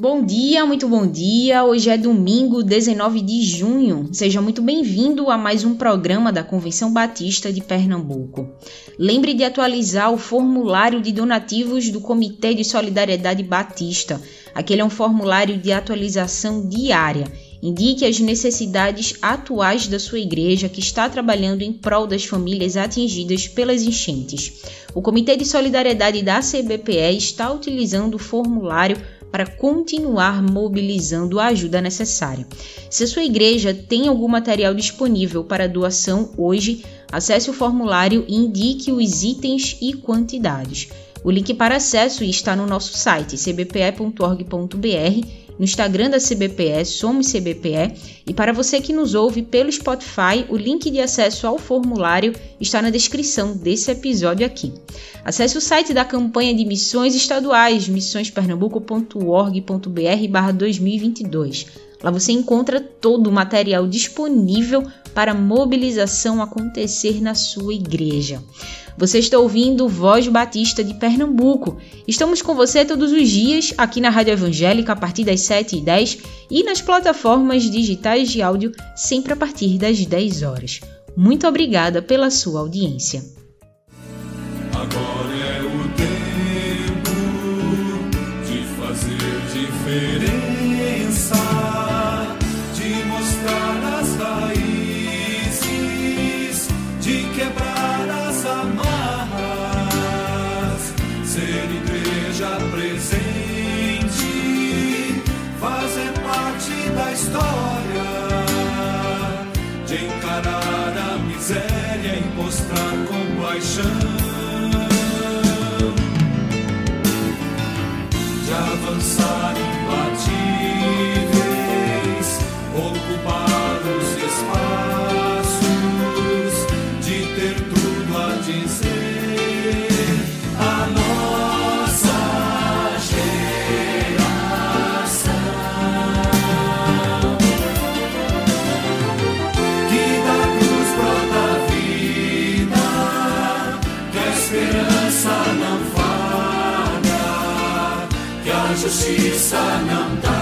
Bom dia, muito bom dia. Hoje é domingo, 19 de junho. Seja muito bem-vindo a mais um programa da Convenção Batista de Pernambuco. Lembre de atualizar o formulário de donativos do Comitê de Solidariedade Batista. Aquele é um formulário de atualização diária. Indique as necessidades atuais da sua igreja que está trabalhando em prol das famílias atingidas pelas enchentes. O Comitê de Solidariedade da CBPE está utilizando o formulário para continuar mobilizando a ajuda necessária. Se a sua igreja tem algum material disponível para doação hoje, acesse o formulário e indique os itens e quantidades. O link para acesso está no nosso site cbpe.org.br no Instagram da CBPE, Somos CBPE, e para você que nos ouve pelo Spotify, o link de acesso ao formulário está na descrição desse episódio aqui. Acesse o site da campanha de missões estaduais, missõespernambuco.org.br/2022. Lá você encontra todo o material disponível para mobilização acontecer na sua igreja. Você está ouvindo Voz Batista de Pernambuco. Estamos com você todos os dias aqui na Rádio Evangélica a partir das 7h10 e nas plataformas digitais de áudio sempre a partir das 10 horas. Muito obrigada pela sua audiência. Agora é o tempo de fazer diferença, de avançar justiça não tarda,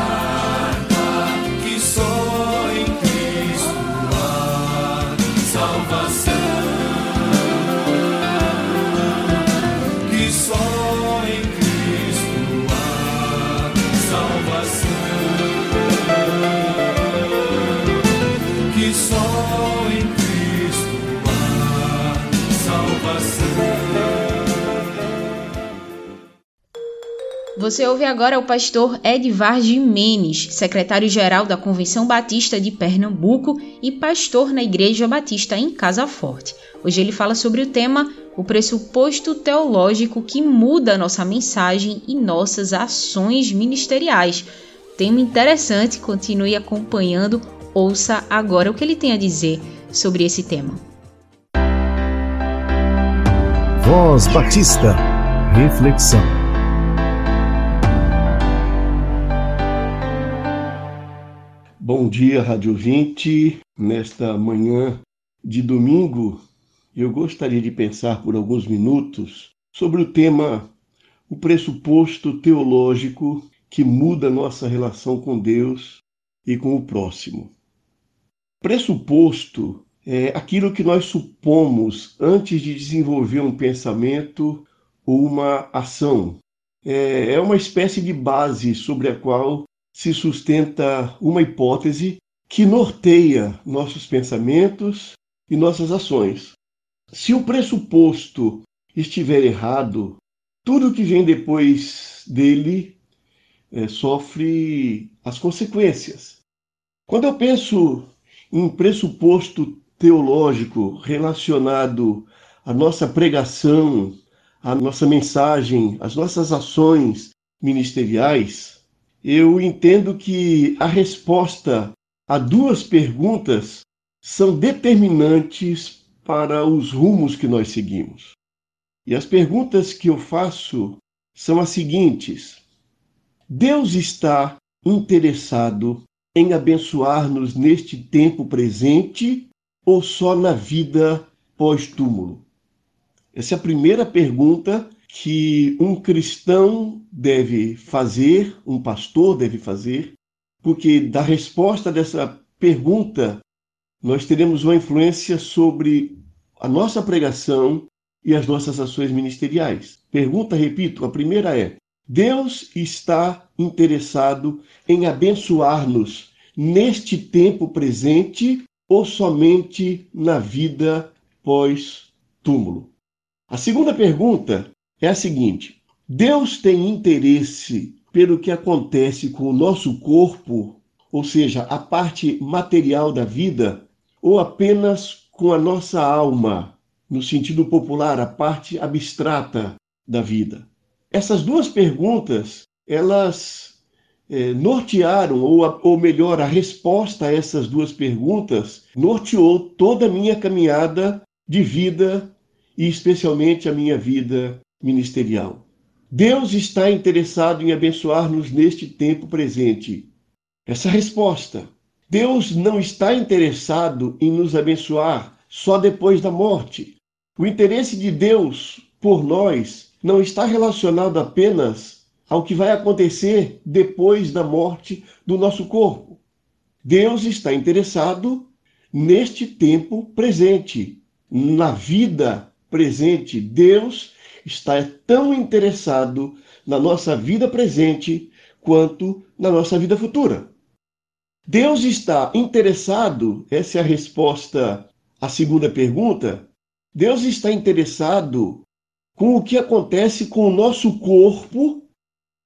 Você ouve agora o pastor Edvar Jimenez, secretário-geral da Convenção Batista de Pernambuco e pastor na Igreja Batista em Casa Forte. Hoje ele fala sobre o tema O pressuposto teológico que muda nossa mensagem e nossas ações ministeriais. Tema interessante, continue acompanhando, ouça agora o que ele tem a dizer sobre esse tema. Voz Batista, reflexão. Bom dia, Rádio 20. Nesta manhã de domingo, eu gostaria de pensar por alguns minutos sobre o tema o pressuposto teológico que muda nossa relação com Deus e com o próximo. Pressuposto é aquilo que nós supomos antes de desenvolver um pensamento ou uma ação. É é uma espécie de base sobre a qual se sustenta uma hipótese que norteia nossos pensamentos e nossas ações. Se o pressuposto estiver errado, tudo que vem depois dele eh, sofre as consequências. Quando eu penso em pressuposto teológico relacionado à nossa pregação, à nossa mensagem, às nossas ações ministeriais, eu entendo que a resposta a duas perguntas são determinantes para os rumos que nós seguimos. E as perguntas que eu faço são as seguintes: Deus está interessado em abençoar-nos neste tempo presente ou só na vida pós-túmulo? Essa é a primeira pergunta que um cristão deve fazer, um pastor deve fazer, porque da resposta dessa pergunta nós teremos uma influência sobre a nossa pregação e as nossas ações ministeriais. Pergunta, repito, a primeira é: Deus está interessado em abençoar-nos neste tempo presente ou somente na vida pós-túmulo? A segunda pergunta é a seguinte: Deus tem interesse pelo que acontece com o nosso corpo, ou seja, a parte material da vida, ou apenas com a nossa alma, no sentido popular, a parte abstrata da vida? Essas duas perguntas, elas é, nortearam, ou, ou melhor, a resposta a essas duas perguntas norteou toda a minha caminhada de vida e especialmente a minha vida ministerial. Deus está interessado em abençoar-nos neste tempo presente. Essa resposta. Deus não está interessado em nos abençoar só depois da morte. O interesse de Deus por nós não está relacionado apenas ao que vai acontecer depois da morte do nosso corpo. Deus está interessado neste tempo presente, na vida presente. Deus está tão interessado na nossa vida presente quanto na nossa vida futura. Deus está interessado, essa é a resposta à segunda pergunta. Deus está interessado com o que acontece com o nosso corpo,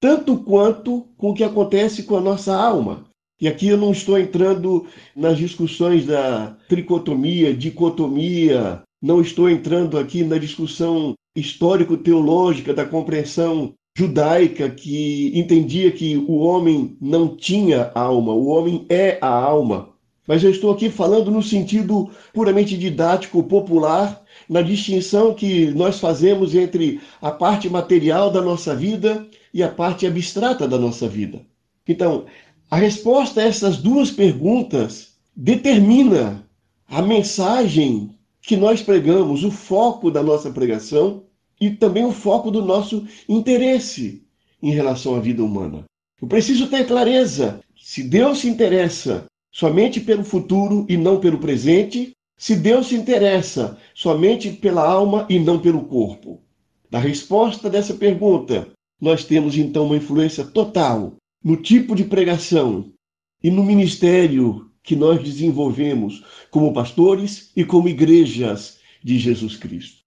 tanto quanto com o que acontece com a nossa alma. E aqui eu não estou entrando nas discussões da tricotomia, dicotomia, não estou entrando aqui na discussão histórico-teológica da compreensão judaica que entendia que o homem não tinha alma, o homem é a alma. Mas eu estou aqui falando no sentido puramente didático, popular, na distinção que nós fazemos entre a parte material da nossa vida e a parte abstrata da nossa vida. Então, a resposta a essas duas perguntas determina a mensagem que nós pregamos, o foco da nossa pregação e também o foco do nosso interesse em relação à vida humana. Eu preciso ter clareza. Se Deus se interessa somente pelo futuro e não pelo presente, se Deus se interessa somente pela alma e não pelo corpo? Na resposta dessa pergunta, nós temos então uma influência total no tipo de pregação e no ministério que nós desenvolvemos como pastores e como igrejas de Jesus Cristo.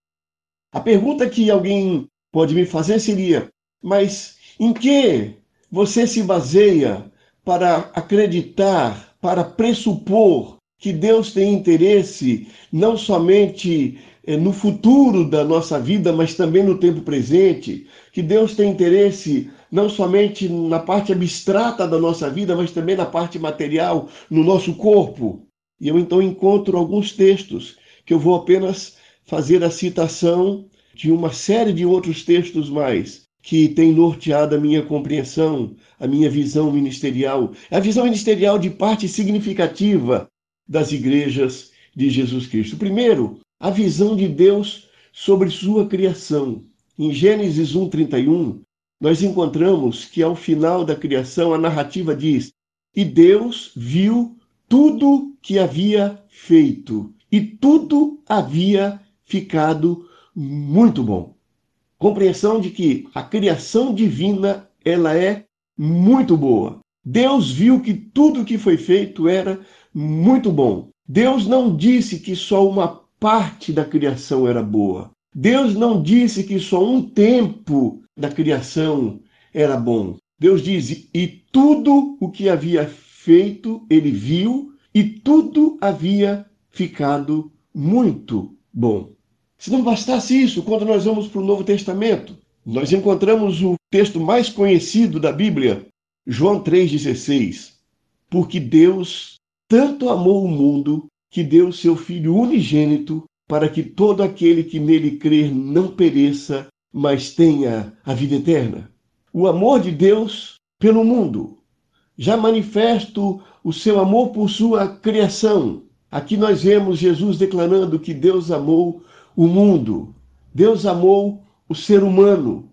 A pergunta que alguém pode me fazer seria: mas em que você se baseia para acreditar, para pressupor que Deus tem interesse não somente eh, no futuro da nossa vida, mas também no tempo presente, que Deus tem interesse não somente na parte abstrata da nossa vida, mas também na parte material, no nosso corpo. E eu então encontro alguns textos que eu vou apenas fazer a citação de uma série de outros textos mais que tem norteado a minha compreensão, a minha visão ministerial, a visão ministerial de parte significativa das igrejas de Jesus Cristo. Primeiro, a visão de Deus sobre sua criação. Em Gênesis 1:31, nós encontramos que ao final da criação a narrativa diz: "E Deus viu tudo que havia feito, e tudo havia ficado muito bom." Compreensão de que a criação divina, ela é muito boa. Deus viu que tudo que foi feito era muito bom. Deus não disse que só uma parte da criação era boa. Deus não disse que só um tempo da criação era bom. Deus diz: e tudo o que havia feito, ele viu, e tudo havia ficado muito bom. Se não bastasse isso, quando nós vamos para o Novo Testamento, nós encontramos o texto mais conhecido da Bíblia, João 3,16. Porque Deus tanto amou o mundo que deu seu Filho unigênito para que todo aquele que nele crer não pereça, mas tenha a vida eterna. O amor de Deus pelo mundo, já manifesto o seu amor por sua criação. Aqui nós vemos Jesus declarando que Deus amou o mundo, Deus amou o ser humano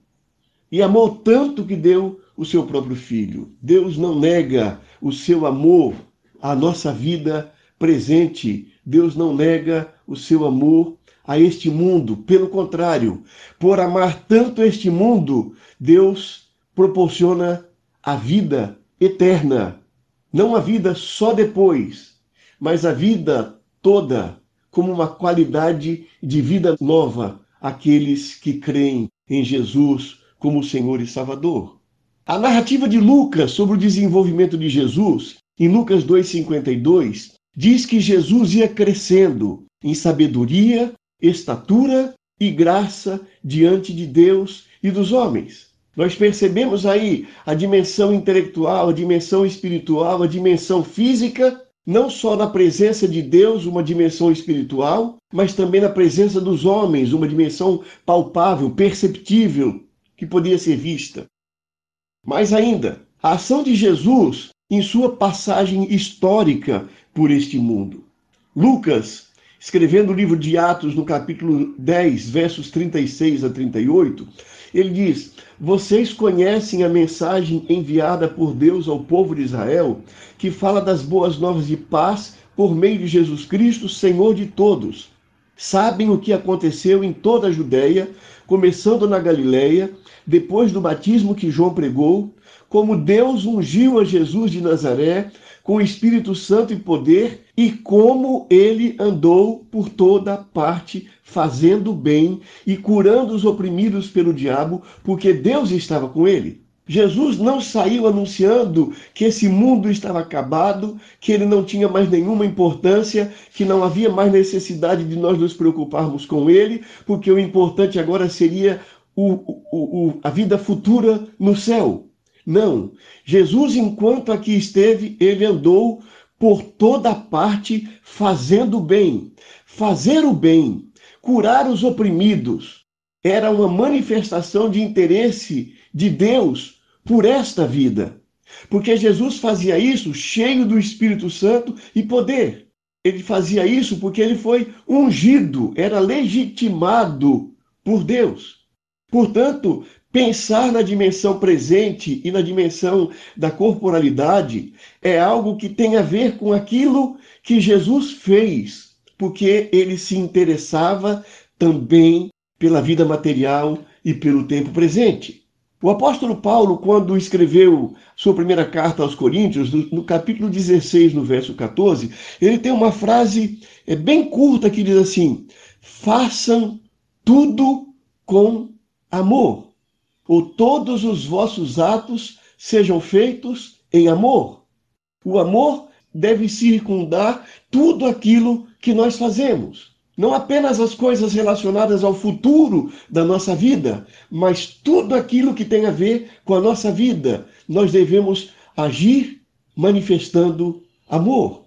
e amou tanto que deu o seu próprio filho. Deus não nega o seu amor à nossa vida presente. Deus não nega o seu amor a este mundo. Pelo contrário, por amar tanto este mundo, Deus proporciona a vida eterna. Não a vida só depois, mas a vida toda como uma qualidade de vida nova àqueles que creem em Jesus como Senhor e Salvador. A narrativa de Lucas sobre o desenvolvimento de Jesus, em Lucas 2,52, diz que Jesus ia crescendo em sabedoria, estatura e graça diante de Deus e dos homens. Nós percebemos aí a dimensão intelectual, a dimensão espiritual, a dimensão física, não só na presença de Deus, uma dimensão espiritual, mas também na presença dos homens, uma dimensão palpável, perceptível, que podia ser vista. Mais ainda, a ação de Jesus em sua passagem histórica por este mundo. Lucas, escrevendo o livro de Atos, no capítulo 10, versos 36 a 38, ele diz: Vocês conhecem a mensagem enviada por Deus ao povo de Israel, que fala das boas novas de paz por meio de Jesus Cristo, Senhor de todos. Sabem o que aconteceu em toda a Judéia, começando na Galileia, depois do batismo que João pregou, como Deus ungiu a Jesus de Nazaré com o Espírito Santo e poder, e como ele andou por toda parte, fazendo bem e curando os oprimidos pelo diabo, porque Deus estava com ele. Jesus não saiu anunciando que esse mundo estava acabado, que ele não tinha mais nenhuma importância, que não havia mais necessidade de nós nos preocuparmos com ele, porque o importante agora seria o, o, o, a vida futura no céu. Não. Jesus, enquanto aqui esteve, ele andou por toda parte fazendo o bem. Fazer o bem, curar os oprimidos, era uma manifestação de interesse de Deus por esta vida. Porque Jesus fazia isso cheio do Espírito Santo e poder. Ele fazia isso porque ele foi ungido, era legitimado por Deus. Portanto, Pensar na dimensão presente e na dimensão da corporalidade é algo que tem a ver com aquilo que Jesus fez, porque ele se interessava também pela vida material e pelo tempo presente. O apóstolo Paulo, quando escreveu sua primeira carta aos Coríntios, no, capítulo 16, no verso 14, ele tem uma frase é, bem curta que diz assim: façam tudo com amor ou todos os vossos atos sejam feitos em amor. O amor deve circundar tudo aquilo que nós fazemos. Não apenas as coisas relacionadas ao futuro da nossa vida, mas tudo aquilo que tem a ver com a nossa vida. Nós devemos agir manifestando amor.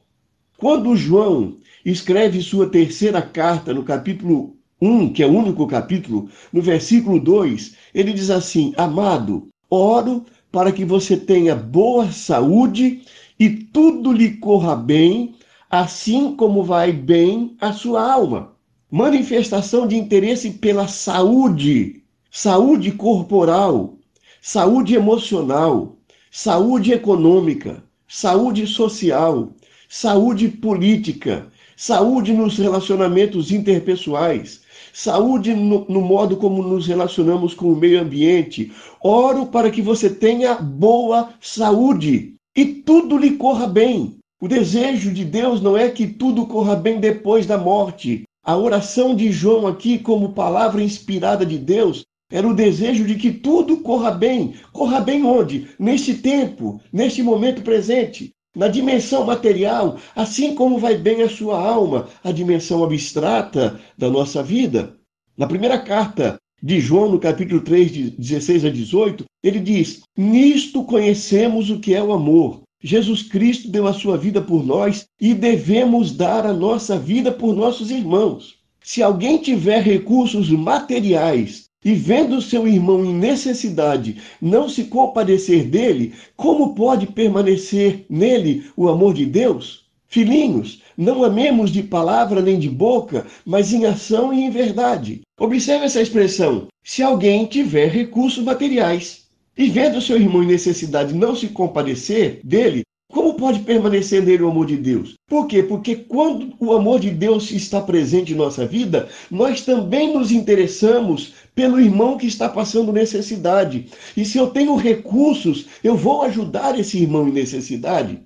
Quando João escreve sua terceira carta, no capítulo 1, que é o único capítulo, no versículo 2, ele diz assim: Amado, oro para que você tenha boa saúde e tudo lhe corra bem, assim como vai bem a sua alma. Manifestação de interesse pela saúde, saúde corporal, saúde emocional, saúde econômica, saúde social, saúde política, saúde nos relacionamentos interpessoais, saúde no, no, modo como nos relacionamos com o meio ambiente. Oro para que você tenha boa saúde e tudo lhe corra bem. O desejo de Deus não é que tudo corra bem depois da morte. A oração de João aqui, como palavra inspirada de Deus, era o desejo de que tudo corra bem. Corra bem onde? Neste tempo, neste momento presente na dimensão material, assim como vai bem a sua alma, a dimensão abstrata da nossa vida. Na primeira carta de João, no capítulo 3, de 16 a 18, ele diz: Nisto conhecemos o que é o amor. Jesus Cristo deu a sua vida por nós e devemos dar a nossa vida por nossos irmãos. Se alguém tiver recursos materiais e vendo seu irmão em necessidade, não se compadecer dele, como pode permanecer nele o amor de Deus? Filhinhos, não amemos de palavra nem de boca, mas em ação e em verdade. Observe essa expressão: se alguém tiver recursos materiais e vendo seu irmão em necessidade não se compadecer dele, como pode permanecer nele o amor de Deus? Por quê? Porque quando o amor de Deus está presente em nossa vida, nós também nos interessamos pelo irmão que está passando necessidade. E se eu tenho recursos, eu vou ajudar esse irmão em necessidade.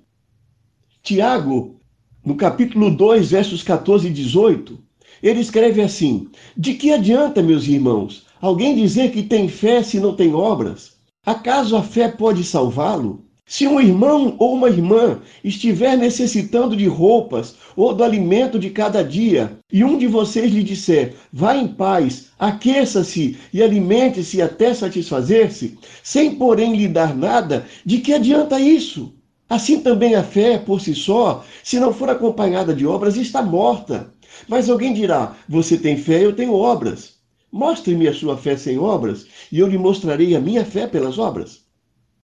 Tiago, no capítulo 2, versos 14 e 18, ele escreve assim: De que adianta, meus irmãos, alguém dizer que tem fé se não tem obras? Acaso a fé pode salvá-lo? Se um irmão ou uma irmã estiver necessitando de roupas ou do alimento de cada dia, e um de vocês lhe disser: vá em paz, aqueça-se e alimente-se até satisfazer-se, sem porém lhe dar nada, de que adianta isso? Assim também a fé, por si só, se não for acompanhada de obras, está morta. Mas alguém dirá: Você tem fé, eu tenho obras. Mostre-me a sua fé sem obras, e eu lhe mostrarei a minha fé pelas obras.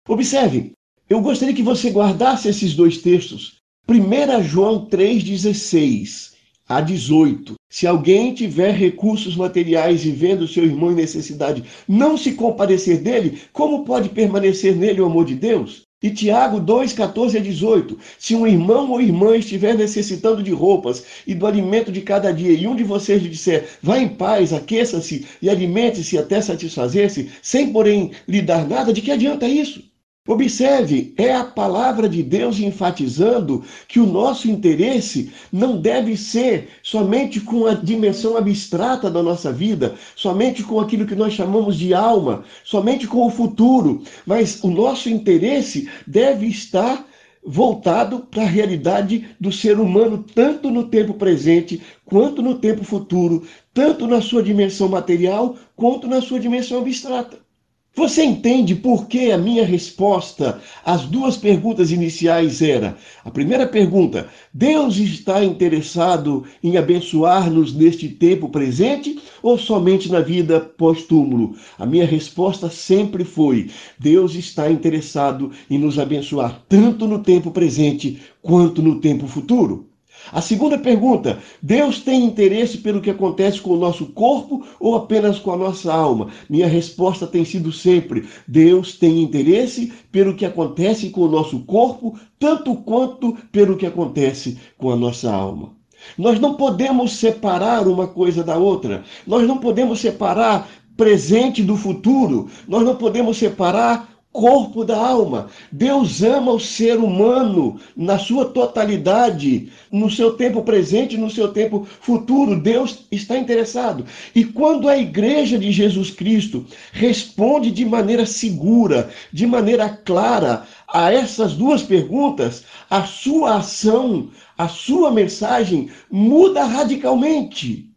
Observe, eu gostaria que você guardasse esses dois textos. 1 João 3,16 a 18. Se alguém tiver recursos materiais e vendo seu irmão em necessidade, não se compadecer dele, como pode permanecer nele o amor de Deus? E Tiago 2, 14 a 18. Se um irmão ou irmã estiver necessitando de roupas e do alimento de cada dia, e um de vocês lhe disser, vá em paz, aqueça-se e alimente-se até satisfazer-se, sem porém lhe dar nada, de que adianta isso? Observe, é a palavra de Deus enfatizando que o nosso interesse não deve ser somente com a dimensão abstrata da nossa vida, somente com aquilo que nós chamamos de alma, somente com o futuro, mas o nosso interesse deve estar voltado para a realidade do ser humano, tanto no tempo presente quanto no tempo futuro, tanto na sua dimensão material quanto na sua dimensão abstrata. Você entende por que a minha resposta às duas perguntas iniciais era: a primeira pergunta, Deus está interessado em abençoar-nos neste tempo presente ou somente na vida pós-túmulo? A minha resposta sempre foi: Deus está interessado em nos abençoar tanto no tempo presente quanto no tempo futuro. A segunda pergunta: Deus tem interesse pelo que acontece com o nosso corpo ou apenas com a nossa alma? Minha resposta tem sido sempre: Deus tem interesse pelo que acontece com o nosso corpo, tanto quanto pelo que acontece com a nossa alma. Nós não podemos separar uma coisa da outra. Nós não podemos separar presente do futuro. Nós não podemos separar corpo da alma. Deus ama o ser humano na sua totalidade, no seu tempo presente, no seu tempo futuro. Deus está interessado. E quando a igreja de Jesus Cristo responde de maneira segura, de maneira clara a essas duas perguntas, a sua ação, a sua mensagem muda radicalmente.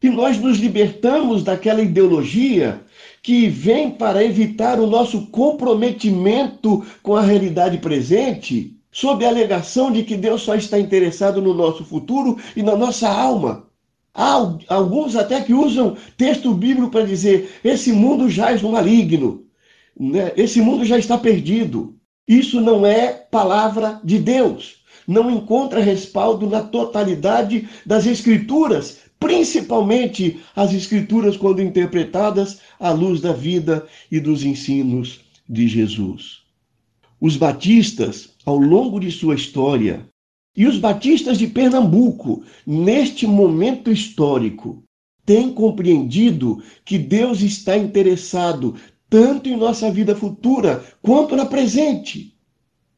E nós nos libertamos daquela ideologia que vem para evitar o nosso comprometimento com a realidade presente, sob a alegação de que Deus só está interessado no nosso futuro e na nossa alma. Há alguns até que usam texto bíblico para dizer: esse mundo jaz no maligno, né? esse mundo já está perdido. Isso não é palavra de Deus. Não encontra respaldo na totalidade das Escrituras, principalmente as Escrituras, quando interpretadas à luz da vida e dos ensinos de Jesus. Os batistas, ao longo de sua história, e os batistas de Pernambuco, neste momento histórico, têm compreendido que Deus está interessado tanto em nossa vida futura quanto na presente.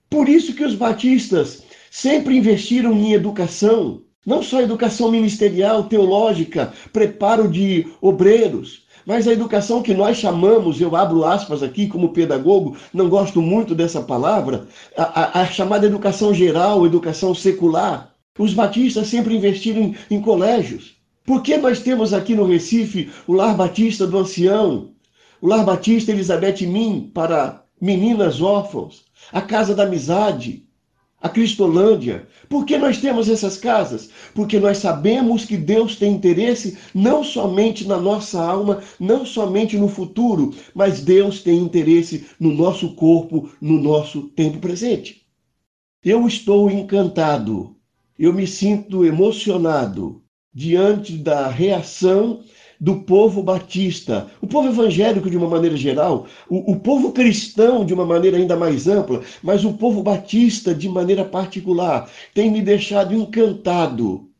Por isso que os batistas sempre investiram em educação, não só educação ministerial, teológica, preparo de obreiros, mas a educação que nós chamamos, eu abro aspas aqui como pedagogo, não gosto muito dessa palavra, a, a, a chamada educação geral, educação secular. Os batistas sempre investiram em, em colégios. Por que nós temos aqui no Recife o Lar Batista do Ancião, o Lar Batista Elizabeth Min para meninas órfãos, a Casa da Amizade, a Cristolândia. Por que nós temos essas casas? Porque nós sabemos que Deus tem interesse não somente na nossa alma, não somente no futuro, mas Deus tem interesse no nosso corpo, no nosso tempo presente. Eu estou encantado, eu me sinto emocionado diante da reação do povo batista, o povo evangélico de uma maneira geral, o, o, povo cristão de uma maneira ainda mais ampla, mas o povo batista de maneira particular, tem me deixado encantado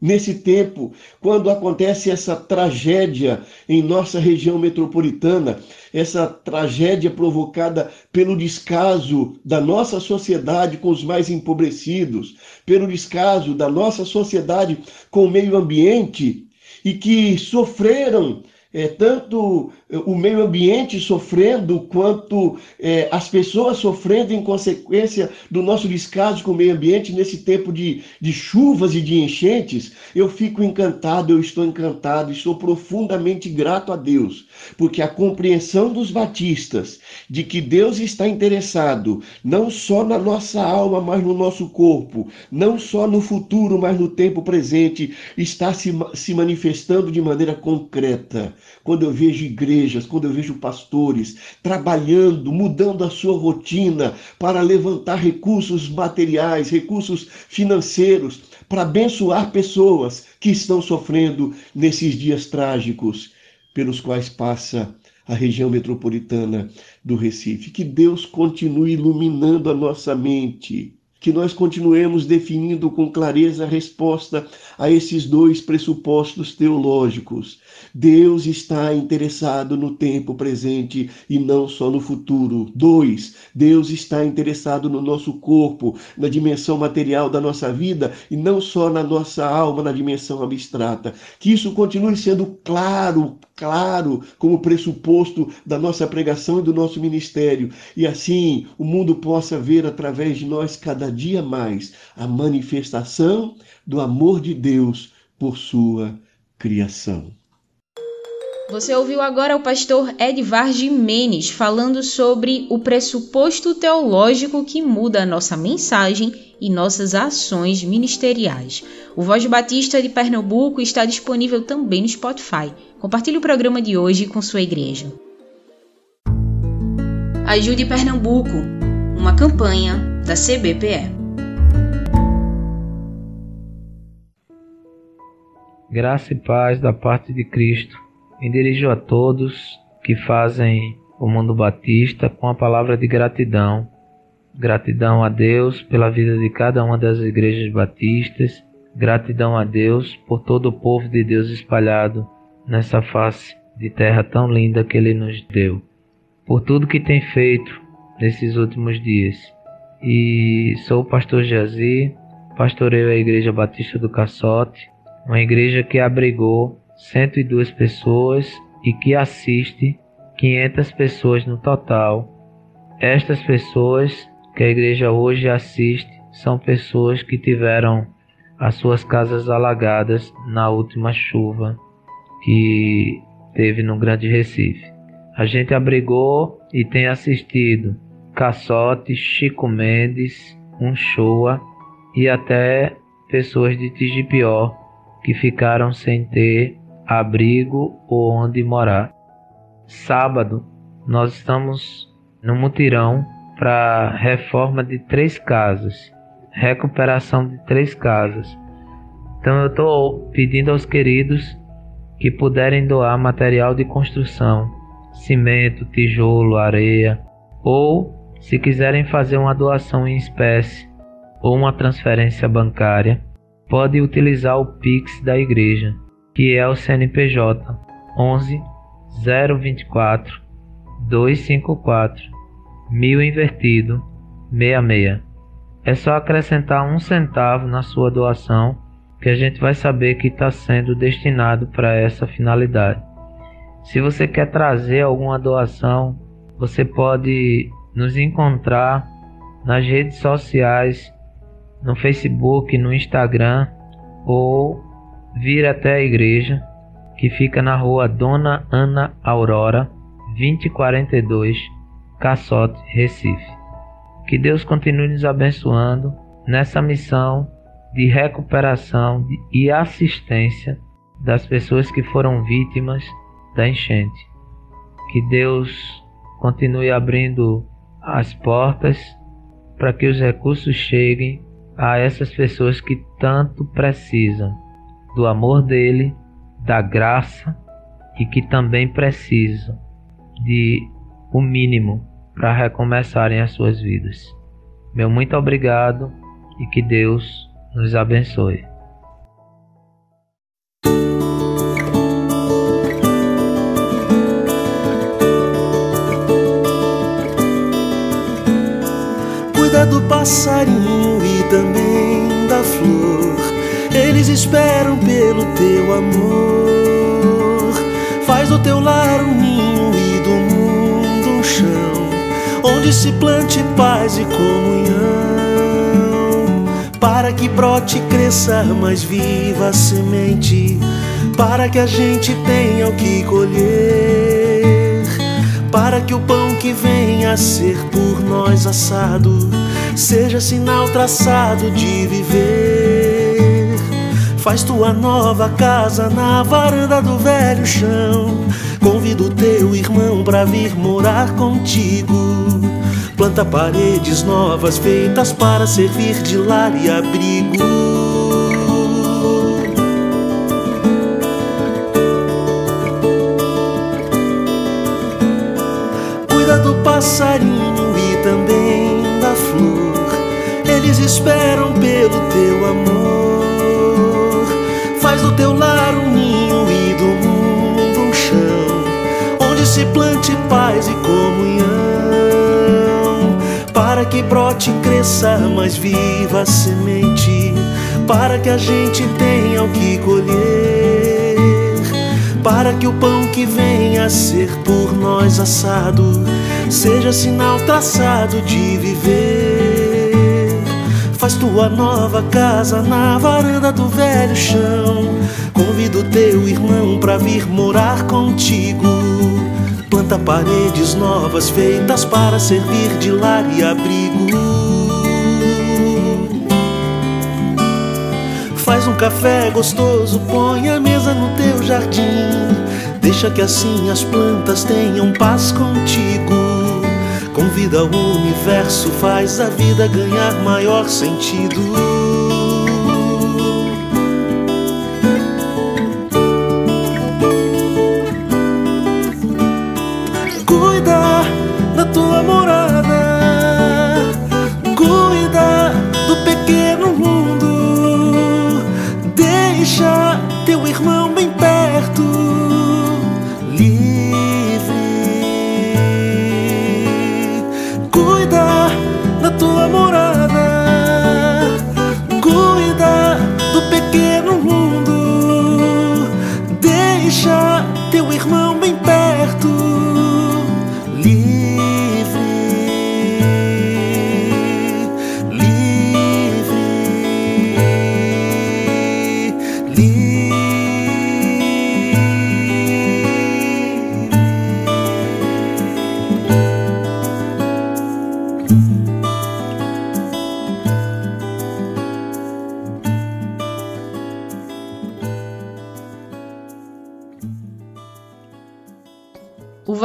nesse tempo, quando acontece essa tragédia em nossa região metropolitana, essa tragédia provocada pelo descaso da nossa sociedade com os mais empobrecidos, pelo descaso da nossa sociedade com o meio ambiente e que sofreram é, tanto o meio ambiente sofrendo, quanto é, as pessoas sofrendo em consequência do nosso descaso com o meio ambiente nesse tempo de, de chuvas e de enchentes, eu fico encantado, eu estou encantado, estou profundamente grato a Deus, porque a compreensão dos batistas de que Deus está interessado não só na nossa alma, mas no nosso corpo, não só no futuro, mas no tempo presente, está se, se manifestando de maneira concreta. Quando eu vejo igreja, igrejas, quando eu vejo pastores trabalhando, mudando a sua rotina para levantar recursos materiais, recursos financeiros, para abençoar pessoas que estão sofrendo nesses dias trágicos pelos quais passa a região metropolitana do Recife. Que Deus continue iluminando a nossa mente que nós continuemos definindo com clareza a resposta a esses dois pressupostos teológicos. Deus está interessado no tempo presente e não só no futuro. Dois, Deus está interessado no nosso corpo, na dimensão material da nossa vida e não só na nossa alma, na dimensão abstrata. Que isso continue sendo claro, claro, como pressuposto da nossa pregação e do nosso ministério. E assim o mundo possa ver através de nós cada cada dia mais a manifestação do amor de Deus por sua criação. Você ouviu agora o pastor Edvar Jimenez falando sobre o pressuposto teológico que muda a nossa mensagem e nossas ações ministeriais. O Voz Batista de Pernambuco está disponível também no Spotify. Compartilhe o programa de hoje com sua igreja. Ajude Pernambuco, uma campanha da CBPE. Graça e paz da parte de Cristo. Me dirijo a todos que fazem o mundo batista com a palavra de gratidão. Gratidão a Deus pela vida de cada uma das igrejas batistas. Gratidão a Deus por todo o povo de Deus espalhado nessa face de terra tão linda que Ele nos deu. Por tudo que tem feito nesses últimos dias e sou o pastor Jazi, pastoreio a Igreja Batista do Caçote, uma igreja que abrigou 102 pessoas e que assiste 500 pessoas no total. Estas pessoas que a igreja hoje assiste são pessoas que tiveram as suas casas alagadas na última chuva que teve no Grande Recife. A gente abrigou e tem assistido Caçote, Chico Mendes, Unchoa e até pessoas de Tigipió que ficaram sem ter abrigo ou onde morar. Sábado, nós estamos no mutirão para reforma de três casas, recuperação de três casas. Então eu estou pedindo aos queridos que puderem doar material de construção, cimento, tijolo, areia ou se quiserem fazer uma doação em espécie ou uma transferência bancária, pode utilizar o Pix da igreja, que é o CNPJ 11 024 254 1000 invertido 66. É só acrescentar um centavo na sua doação que a gente vai saber que está sendo destinado para essa finalidade. Se você quer trazer alguma doação, você pode nos encontrar nas redes sociais, no Facebook, no Instagram ou vir até a igreja que fica na rua Dona Ana Aurora, 2042, Caçote, Recife. Que Deus continue nos abençoando nessa missão de recuperação e assistência das pessoas que foram vítimas da enchente. Que Deus continue abrindo as portas para que os recursos cheguem a essas pessoas que tanto precisam do amor dele, da graça e que também precisam de o mínimo para recomeçarem as suas vidas. Meu muito obrigado e que Deus nos abençoe. Do passarinho e também da flor. Eles esperam pelo teu amor. Faz do teu lar um ninho e do mundo um chão, onde se plante paz e comunhão para que brote cresça mais viva a semente, para que a gente tenha o que colher, para que o pão que venha a ser por nós assado seja sinal traçado de viver. Faz tua nova casa na varanda do velho chão. Convido o teu irmão para vir morar contigo. Planta paredes novas feitas para servir de lar e abrigo. Cuida do passarinho e também. Eles esperam pelo teu amor. Faz do teu lar um ninho e do mundo um chão, onde se plante paz e comunhão para que brote e cresça mais viva a semente, para que a gente tenha o que colher, para que o pão que venha a ser por nós assado seja sinal traçado de viver. Faz tua nova casa na varanda do velho chão. Convido teu irmão pra vir morar contigo Planta paredes novas feitas para servir de lar e abrigo. Faz um café gostoso, põe a mesa no teu jardim. Deixa que assim as plantas tenham paz contigo. Convida o universo, faz a vida ganhar maior sentido.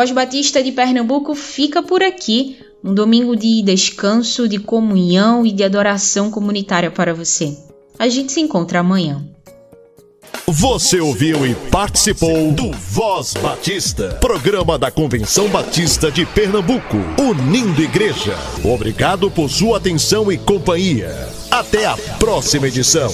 Voz Batista de Pernambuco fica por aqui. Um domingo de descanso, de comunhão e de adoração comunitária para você. A gente se encontra amanhã. Você ouviu e participou do Voz Batista, programa da Convenção Batista de Pernambuco, unindo igreja. Obrigado por sua atenção e companhia. Até a próxima edição.